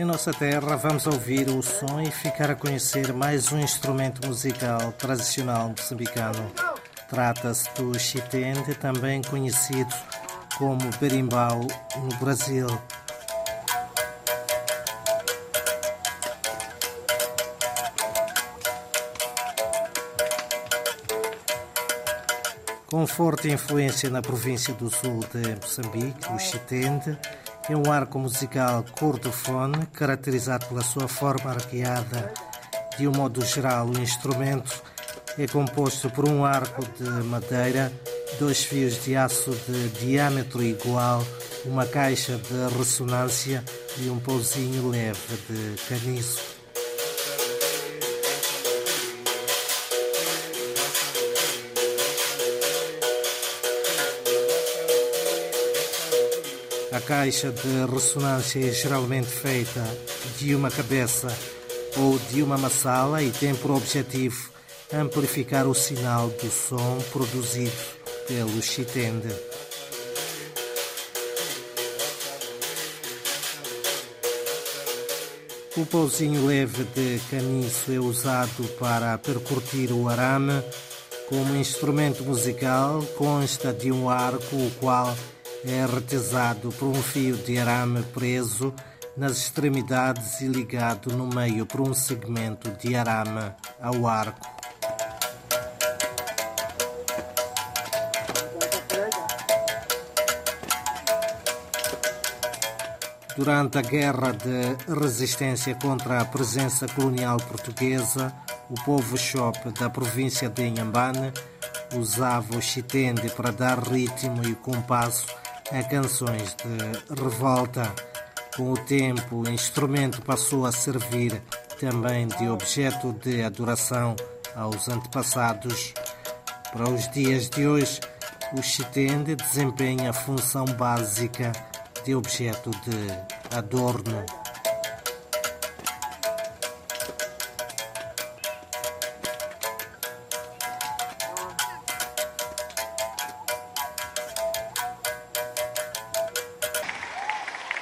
Em nossa terra, vamos ouvir o som e ficar a conhecer mais um instrumento musical tradicional moçambicano. Trata-se do chitende, também conhecido como berimbau no Brasil. Com forte influência na província do sul de Moçambique, o chitende é um arco musical cordofone caracterizado pela sua forma arqueada. De um modo geral, o instrumento é composto por um arco de madeira, dois fios de aço de diâmetro igual, uma caixa de ressonância e um pauzinho leve de caniço. A caixa de ressonância é geralmente feita de uma cabeça ou de uma massala e tem por objetivo amplificar o sinal do som produzido pelo chitende. O pauzinho leve de caniço é usado para percutir o arame. Como instrumento musical, consta de um arco, o qual é retesado por um fio de arame preso nas extremidades e ligado no meio por um segmento de arame ao arco. Durante a Guerra de Resistência contra a presença colonial portuguesa, o povo chope da província de Inhambane usava o chitende para dar ritmo e compasso a canções de revolta. Com o tempo, o instrumento passou a servir também de objeto de adoração aos antepassados. Para os dias de hoje, o chitende desempenha a função básica de objeto de adorno.